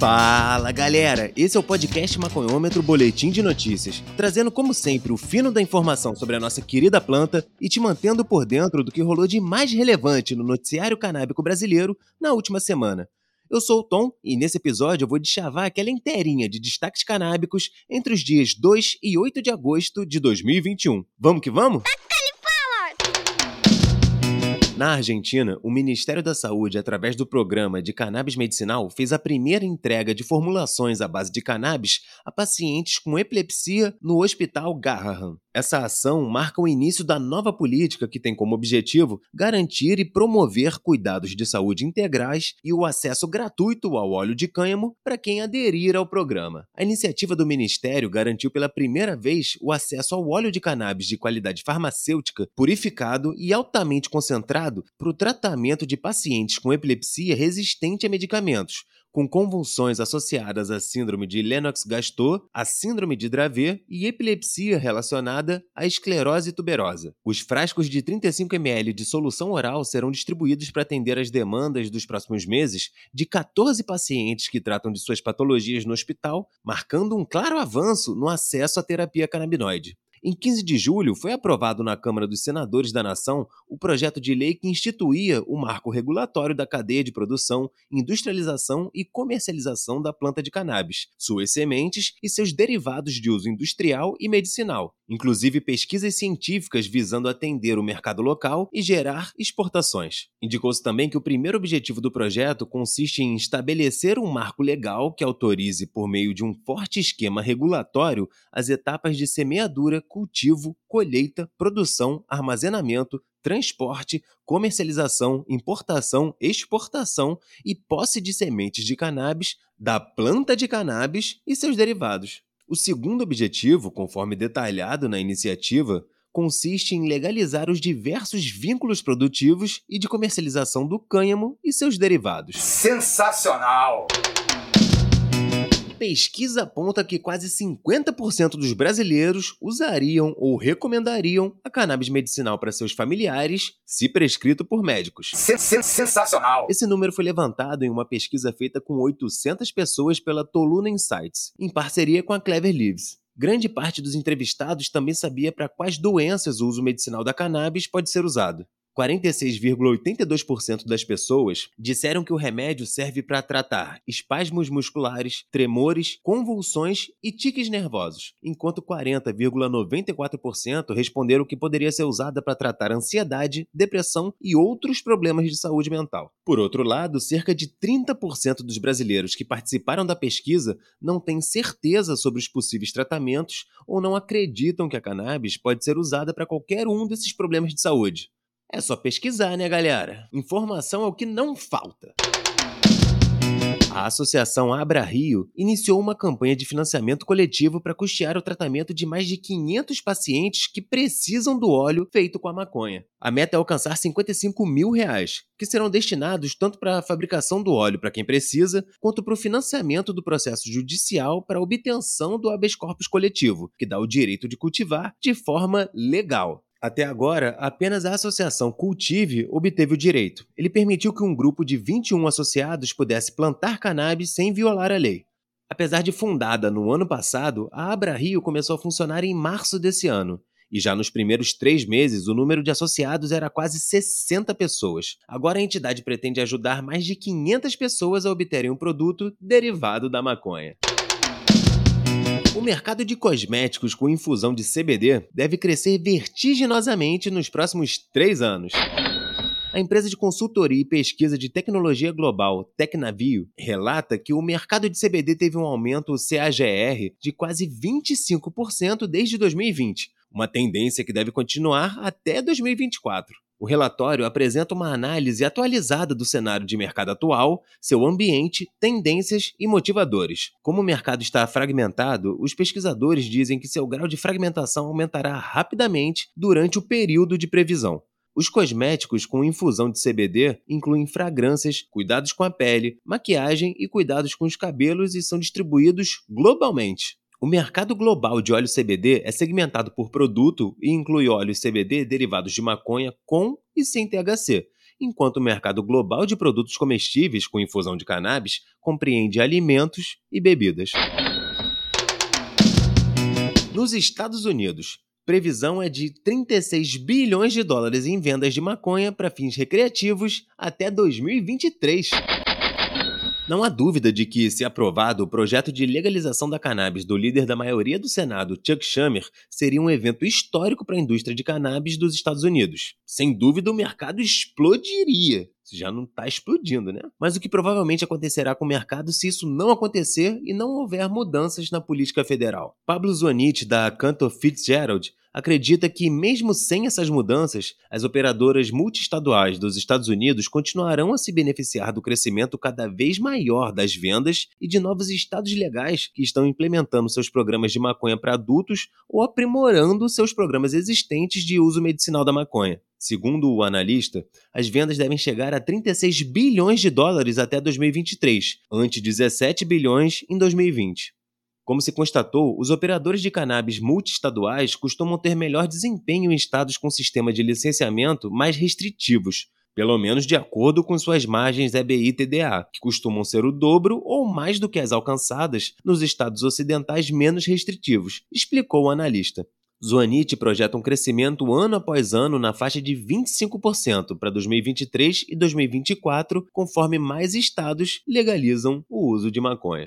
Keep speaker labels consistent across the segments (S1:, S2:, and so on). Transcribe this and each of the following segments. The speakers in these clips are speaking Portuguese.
S1: Fala galera, esse é o podcast Maconhômetro Boletim de Notícias, trazendo como sempre o fino da informação sobre a nossa querida planta e te mantendo por dentro do que rolou de mais relevante no noticiário canábico brasileiro na última semana. Eu sou o Tom e nesse episódio eu vou deschavar aquela inteirinha de destaques canábicos entre os dias 2 e 8 de agosto de 2021. Vamos que vamos? Na Argentina, o Ministério da Saúde, através do programa de cannabis medicinal, fez a primeira entrega de formulações à base de cannabis a pacientes com epilepsia no Hospital Garrahan. Essa ação marca o início da nova política que tem como objetivo garantir e promover cuidados de saúde integrais e o acesso gratuito ao óleo de cânhamo para quem aderir ao programa. A iniciativa do Ministério garantiu pela primeira vez o acesso ao óleo de cannabis de qualidade farmacêutica, purificado e altamente concentrado para o tratamento de pacientes com epilepsia resistente a medicamentos com convulsões associadas à síndrome de Lennox-Gastaut, à síndrome de Dravet e epilepsia relacionada à esclerose tuberosa. Os frascos de 35 ml de solução oral serão distribuídos para atender às demandas dos próximos meses de 14 pacientes que tratam de suas patologias no hospital, marcando um claro avanço no acesso à terapia canabinoide. Em 15 de julho, foi aprovado na Câmara dos Senadores da Nação o projeto de lei que instituía o marco regulatório da cadeia de produção, industrialização e comercialização da planta de cannabis, suas sementes e seus derivados de uso industrial e medicinal, inclusive pesquisas científicas visando atender o mercado local e gerar exportações. Indicou-se também que o primeiro objetivo do projeto consiste em estabelecer um marco legal que autorize, por meio de um forte esquema regulatório, as etapas de semeadura cultivo, colheita, produção, armazenamento, transporte, comercialização, importação, exportação e posse de sementes de cannabis, da planta de cannabis e seus derivados. O segundo objetivo, conforme detalhado na iniciativa, consiste em legalizar os diversos vínculos produtivos e de comercialização do cânhamo e seus derivados.
S2: Sensacional!
S1: Pesquisa aponta que quase 50% dos brasileiros usariam ou recomendariam a cannabis medicinal para seus familiares, se prescrito por médicos.
S2: Sensacional!
S1: Esse número foi levantado em uma pesquisa feita com 800 pessoas pela Toluna Insights, em parceria com a Clever Leaves. Grande parte dos entrevistados também sabia para quais doenças o uso medicinal da cannabis pode ser usado. 46,82% das pessoas disseram que o remédio serve para tratar espasmos musculares, tremores, convulsões e tiques nervosos, enquanto 40,94% responderam que poderia ser usada para tratar ansiedade, depressão e outros problemas de saúde mental. Por outro lado, cerca de 30% dos brasileiros que participaram da pesquisa não têm certeza sobre os possíveis tratamentos ou não acreditam que a cannabis pode ser usada para qualquer um desses problemas de saúde. É só pesquisar, né, galera? Informação é o que não falta. A Associação Abra Rio iniciou uma campanha de financiamento coletivo para custear o tratamento de mais de 500 pacientes que precisam do óleo feito com a maconha. A meta é alcançar 55 mil reais, que serão destinados tanto para a fabricação do óleo para quem precisa, quanto para o financiamento do processo judicial para a obtenção do habeas corpus coletivo, que dá o direito de cultivar de forma legal. Até agora, apenas a associação Cultive obteve o direito. Ele permitiu que um grupo de 21 associados pudesse plantar cannabis sem violar a lei. Apesar de fundada no ano passado, a Abra Rio começou a funcionar em março desse ano. E já nos primeiros três meses, o número de associados era quase 60 pessoas. Agora a entidade pretende ajudar mais de 500 pessoas a obterem um produto derivado da maconha. O mercado de cosméticos com infusão de CBD deve crescer vertiginosamente nos próximos três anos. A empresa de consultoria e pesquisa de tecnologia global Tecnavio relata que o mercado de CBD teve um aumento CAGR de quase 25% desde 2020, uma tendência que deve continuar até 2024. O relatório apresenta uma análise atualizada do cenário de mercado atual, seu ambiente, tendências e motivadores. Como o mercado está fragmentado, os pesquisadores dizem que seu grau de fragmentação aumentará rapidamente durante o período de previsão. Os cosméticos com infusão de CBD incluem fragrâncias, cuidados com a pele, maquiagem e cuidados com os cabelos e são distribuídos globalmente. O mercado global de óleo CBD é segmentado por produto e inclui óleos CBD derivados de maconha com e sem THC, enquanto o mercado global de produtos comestíveis com infusão de cannabis compreende alimentos e bebidas. Nos Estados Unidos, previsão é de 36 bilhões de dólares em vendas de maconha para fins recreativos até 2023. Não há dúvida de que, se aprovado, o projeto de legalização da cannabis do líder da maioria do Senado, Chuck Schumer, seria um evento histórico para a indústria de cannabis dos Estados Unidos. Sem dúvida, o mercado explodiria. Já não está explodindo, né? Mas o que provavelmente acontecerá com o mercado se isso não acontecer e não houver mudanças na política federal? Pablo Zuanich, da Cantor Fitzgerald, acredita que, mesmo sem essas mudanças, as operadoras multiestaduais dos Estados Unidos continuarão a se beneficiar do crescimento cada vez maior das vendas e de novos estados legais que estão implementando seus programas de maconha para adultos ou aprimorando seus programas existentes de uso medicinal da maconha. Segundo o analista, as vendas devem chegar a 36 bilhões de dólares até 2023, ante 17 bilhões em 2020. Como se constatou, os operadores de cannabis multiestaduais costumam ter melhor desempenho em estados com sistema de licenciamento mais restritivos, pelo menos de acordo com suas margens EBI-TDA, que costumam ser o dobro ou mais do que as alcançadas nos estados ocidentais menos restritivos, explicou o analista. Zuanite projeta um crescimento ano após ano na faixa de 25% para 2023 e 2024, conforme mais estados legalizam o uso de maconha.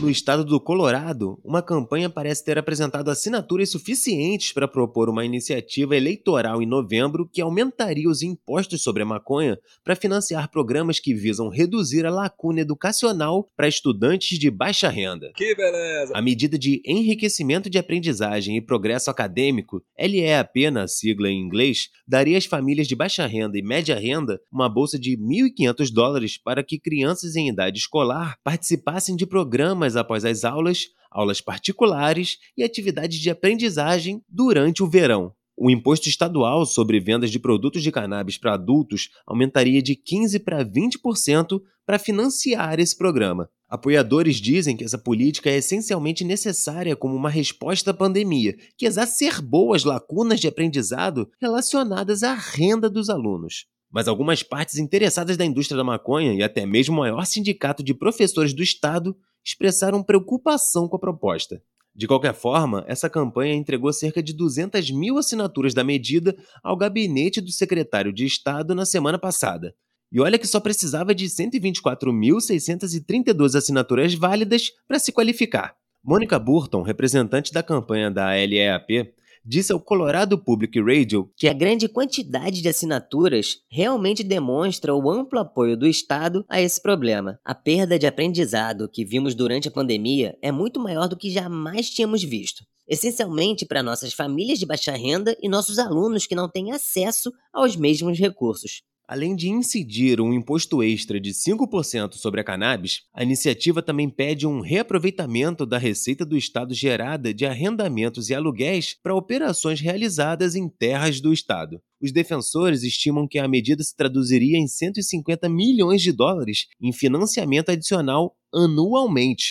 S1: No estado do Colorado, uma campanha parece ter apresentado assinaturas suficientes para propor uma iniciativa eleitoral em novembro que aumentaria os impostos sobre a maconha para financiar programas que visam reduzir a lacuna educacional para estudantes de baixa renda.
S3: Que beleza!
S1: A medida de enriquecimento de aprendizagem e progresso acadêmico, LEAP na sigla em inglês, daria às famílias de baixa renda e média renda uma bolsa de 1.500 dólares para que crianças em idade escolar participassem de programas após as aulas, aulas particulares e atividades de aprendizagem durante o verão. O imposto estadual sobre vendas de produtos de cannabis para adultos aumentaria de 15% para 20% para financiar esse programa. Apoiadores dizem que essa política é essencialmente necessária como uma resposta à pandemia, que exacerbou as lacunas de aprendizado relacionadas à renda dos alunos. Mas algumas partes interessadas da indústria da maconha e até mesmo o maior sindicato de professores do estado expressaram preocupação com a proposta. De qualquer forma, essa campanha entregou cerca de 200 mil assinaturas da medida ao gabinete do secretário de Estado na semana passada. E olha que só precisava de 124.632 assinaturas válidas para se qualificar. Mônica Burton, representante da campanha da LEAP, disse ao Colorado Public Radio
S4: que a grande quantidade de assinaturas realmente demonstra o amplo apoio do Estado a esse problema. A perda de aprendizado que vimos durante a pandemia é muito maior do que jamais tínhamos visto essencialmente para nossas famílias de baixa renda e nossos alunos que não têm acesso aos mesmos recursos.
S1: Além de incidir um imposto extra de 5% sobre a cannabis, a iniciativa também pede um reaproveitamento da receita do Estado gerada de arrendamentos e aluguéis para operações realizadas em terras do Estado. Os defensores estimam que a medida se traduziria em 150 milhões de dólares em financiamento adicional anualmente.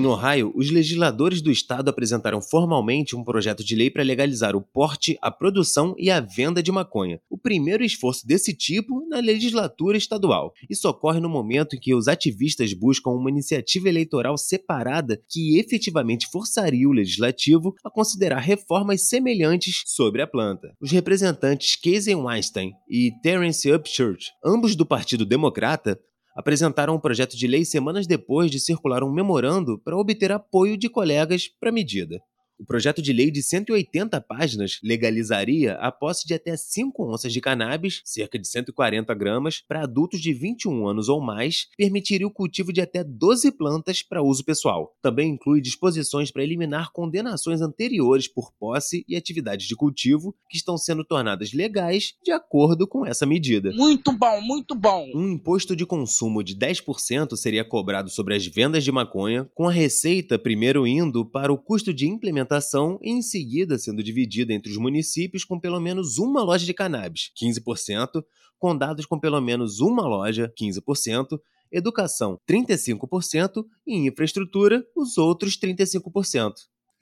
S1: Em Ohio, os legisladores do estado apresentaram formalmente um projeto de lei para legalizar o porte, a produção e a venda de maconha, o primeiro esforço desse tipo na legislatura estadual. Isso ocorre no momento em que os ativistas buscam uma iniciativa eleitoral separada que efetivamente forçaria o legislativo a considerar reformas semelhantes sobre a planta. Os representantes Casey Weinstein e Terence Upchurch, ambos do Partido Democrata, apresentaram um projeto de lei semanas depois de circular um memorando para obter apoio de colegas para a medida. O projeto de lei de 180 páginas legalizaria a posse de até 5 onças de cannabis, cerca de 140 gramas, para adultos de 21 anos ou mais, permitiria o cultivo de até 12 plantas para uso pessoal. Também inclui disposições para eliminar condenações anteriores por posse e atividades de cultivo que estão sendo tornadas legais de acordo com essa medida.
S3: Muito bom, muito bom!
S1: Um imposto de consumo de 10% seria cobrado sobre as vendas de maconha, com a receita primeiro indo para o custo de implementação e em seguida sendo dividida entre os municípios com pelo menos uma loja de cannabis, 15%, condados com pelo menos uma loja, 15%, educação, 35% e infraestrutura, os outros 35%.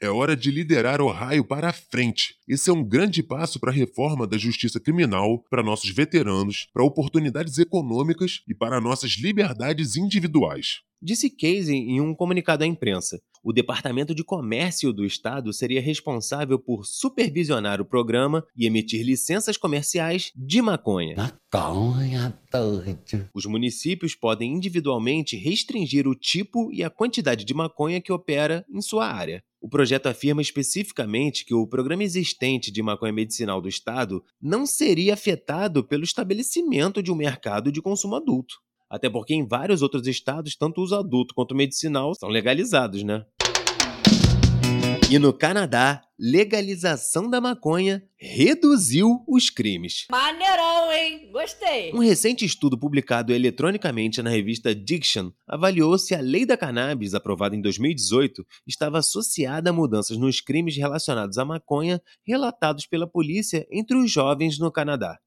S5: É hora de liderar Ohio para a frente. Esse é um grande passo para a reforma da justiça criminal, para nossos veteranos, para oportunidades econômicas e para nossas liberdades individuais.
S1: Disse Casey em um comunicado à imprensa. O Departamento de Comércio do Estado seria responsável por supervisionar o programa e emitir licenças comerciais de maconha.
S6: Maconha, doido.
S1: Os municípios podem individualmente restringir o tipo e a quantidade de maconha que opera em sua área. O projeto afirma especificamente que o programa existente de maconha medicinal do Estado não seria afetado pelo estabelecimento de um mercado de consumo adulto. Até porque em vários outros estados, tanto o uso adulto quanto o medicinal são legalizados, né? E no Canadá, legalização da maconha reduziu os crimes.
S7: Maneirão, hein? Gostei.
S1: Um recente estudo publicado eletronicamente na revista Diction avaliou se a lei da cannabis, aprovada em 2018, estava associada a mudanças nos crimes relacionados à maconha relatados pela polícia entre os jovens no Canadá.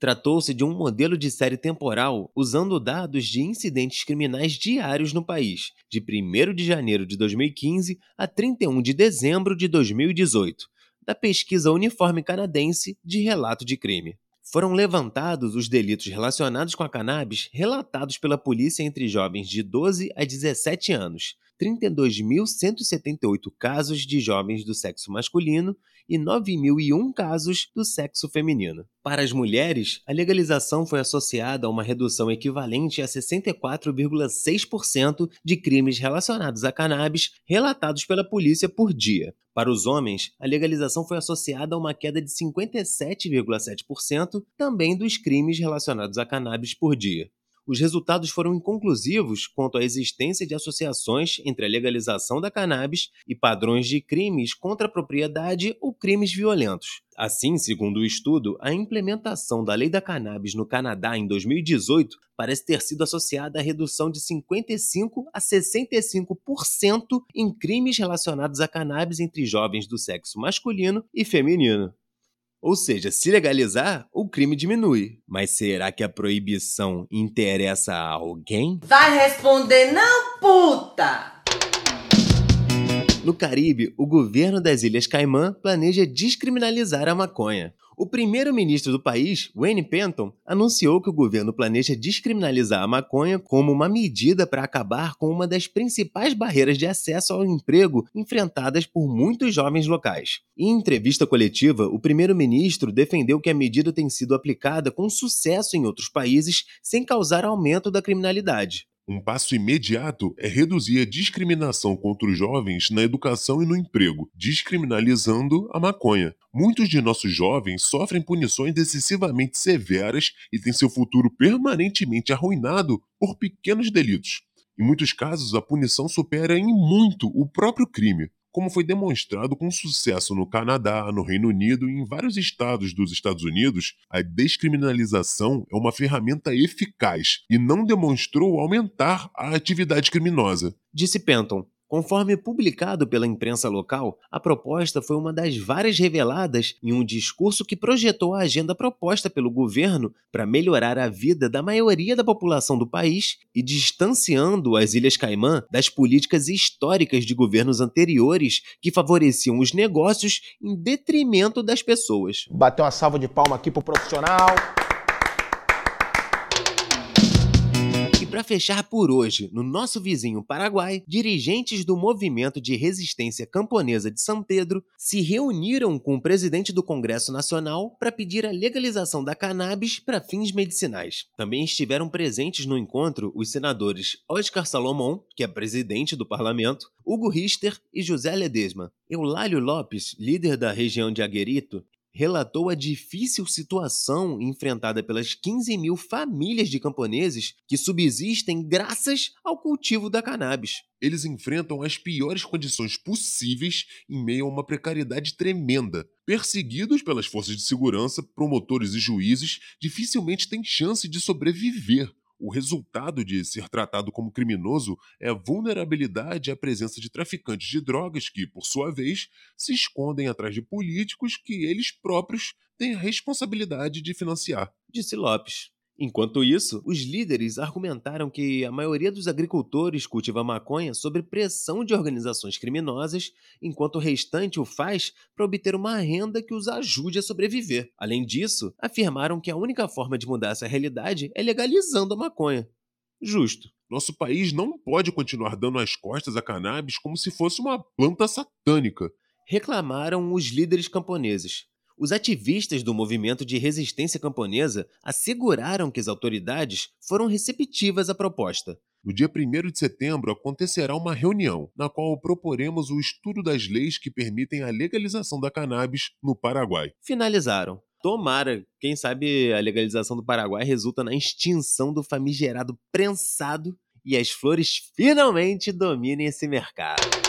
S1: Tratou-se de um modelo de série temporal usando dados de incidentes criminais diários no país, de 1 de janeiro de 2015 a 31 de dezembro de 2018, da pesquisa uniforme canadense de relato de crime. Foram levantados os delitos relacionados com a cannabis relatados pela polícia entre jovens de 12 a 17 anos, 32.178 casos de jovens do sexo masculino e 9.001 casos do sexo feminino. Para as mulheres, a legalização foi associada a uma redução equivalente a 64,6% de crimes relacionados a cannabis relatados pela polícia por dia. Para os homens, a legalização foi associada a uma queda de 57,7% também dos crimes relacionados a cannabis por dia os resultados foram inconclusivos quanto à existência de associações entre a legalização da cannabis e padrões de crimes contra a propriedade ou crimes violentos. Assim, segundo o estudo, a implementação da lei da cannabis no Canadá em 2018 parece ter sido associada à redução de 55 a 65% em crimes relacionados à cannabis entre jovens do sexo masculino e feminino. Ou seja, se legalizar, o crime diminui. Mas será que a proibição interessa a alguém?
S7: Vai responder não, puta!
S1: No Caribe, o governo das Ilhas Caimã planeja descriminalizar a maconha. O primeiro-ministro do país, Wayne Penton, anunciou que o governo planeja descriminalizar a maconha como uma medida para acabar com uma das principais barreiras de acesso ao emprego enfrentadas por muitos jovens locais. Em entrevista coletiva, o primeiro-ministro defendeu que a medida tem sido aplicada com sucesso em outros países sem causar aumento da criminalidade.
S5: Um passo imediato é reduzir a discriminação contra os jovens na educação e no emprego, descriminalizando a maconha. Muitos de nossos jovens sofrem punições excessivamente severas e têm seu futuro permanentemente arruinado por pequenos delitos. Em muitos casos, a punição supera em muito o próprio crime como foi demonstrado com sucesso no Canadá, no Reino Unido e em vários estados dos Estados Unidos, a descriminalização é uma ferramenta eficaz e não demonstrou aumentar a atividade criminosa.
S1: Disse Penton. Conforme publicado pela imprensa local, a proposta foi uma das várias reveladas em um discurso que projetou a agenda proposta pelo governo para melhorar a vida da maioria da população do país e distanciando as Ilhas Caimã das políticas históricas de governos anteriores que favoreciam os negócios em detrimento das pessoas.
S8: Bateu uma salva de palma aqui pro profissional.
S1: Para fechar por hoje, no nosso vizinho Paraguai, dirigentes do movimento de resistência camponesa de São Pedro se reuniram com o presidente do Congresso Nacional para pedir a legalização da cannabis para fins medicinais. Também estiveram presentes no encontro os senadores Oscar Salomão, que é presidente do parlamento, Hugo Richter e José Ledesma. Eulálio Lopes, líder da região de Aguerito, relatou a difícil situação enfrentada pelas 15 mil famílias de camponeses que subsistem graças ao cultivo da cannabis.
S5: Eles enfrentam as piores condições possíveis em meio a uma precariedade tremenda. Perseguidos pelas forças de segurança, promotores e juízes dificilmente têm chance de sobreviver. O resultado de ser tratado como criminoso é a vulnerabilidade à presença de traficantes de drogas que, por sua vez, se escondem atrás de políticos que eles próprios têm a responsabilidade de financiar.
S1: Disse Lopes. Enquanto isso, os líderes argumentaram que a maioria dos agricultores cultiva maconha sob pressão de organizações criminosas, enquanto o restante o faz para obter uma renda que os ajude a sobreviver. Além disso, afirmaram que a única forma de mudar essa realidade é legalizando a maconha. Justo.
S5: Nosso país não pode continuar dando as costas à cannabis como se fosse uma planta satânica.
S1: Reclamaram os líderes camponeses. Os ativistas do movimento de resistência camponesa asseguraram que as autoridades foram receptivas à proposta.
S5: No dia 1 de setembro acontecerá uma reunião, na qual proporemos o estudo das leis que permitem a legalização da cannabis no Paraguai.
S1: Finalizaram. Tomara, quem sabe a legalização do Paraguai resulta na extinção do famigerado prensado e as flores finalmente dominem esse mercado.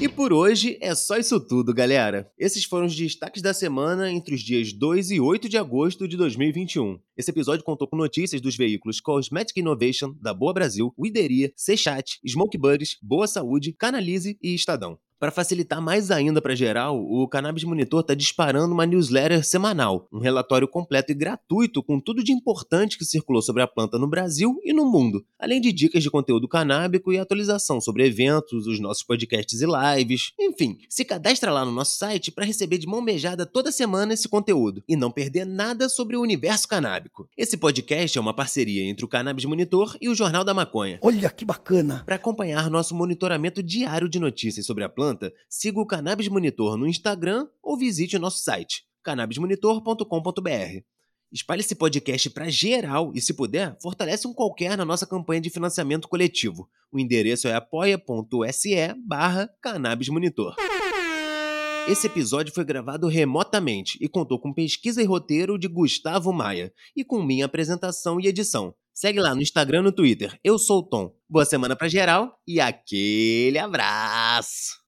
S1: E por hoje é só isso tudo, galera. Esses foram os destaques da semana entre os dias 2 e 8 de agosto de 2021. Esse episódio contou com notícias dos veículos Cosmetic Innovation, da Boa Brasil, Wideria, Sechat, Smoke Buddies, Boa Saúde, Canalize e Estadão. Para facilitar mais ainda para geral, o Cannabis Monitor está disparando uma newsletter semanal, um relatório completo e gratuito com tudo de importante que circulou sobre a planta no Brasil e no mundo, além de dicas de conteúdo canábico e atualização sobre eventos, os nossos podcasts e lives. Enfim, se cadastra lá no nosso site para receber de mão beijada toda semana esse conteúdo e não perder nada sobre o universo canábico. Esse podcast é uma parceria entre o Cannabis Monitor e o Jornal da Maconha.
S6: Olha que bacana!
S1: Para acompanhar nosso monitoramento diário de notícias sobre a planta, siga o Cannabis Monitor no Instagram ou visite o nosso site, cannabismonitor.com.br. Espalhe esse podcast para geral e, se puder, fortalece um qualquer na nossa campanha de financiamento coletivo. O endereço é apoia.se barra cannabismonitor. Esse episódio foi gravado remotamente e contou com pesquisa e roteiro de Gustavo Maia e com minha apresentação e edição. Segue lá no Instagram e no Twitter. Eu sou o Tom. Boa semana pra geral e aquele abraço!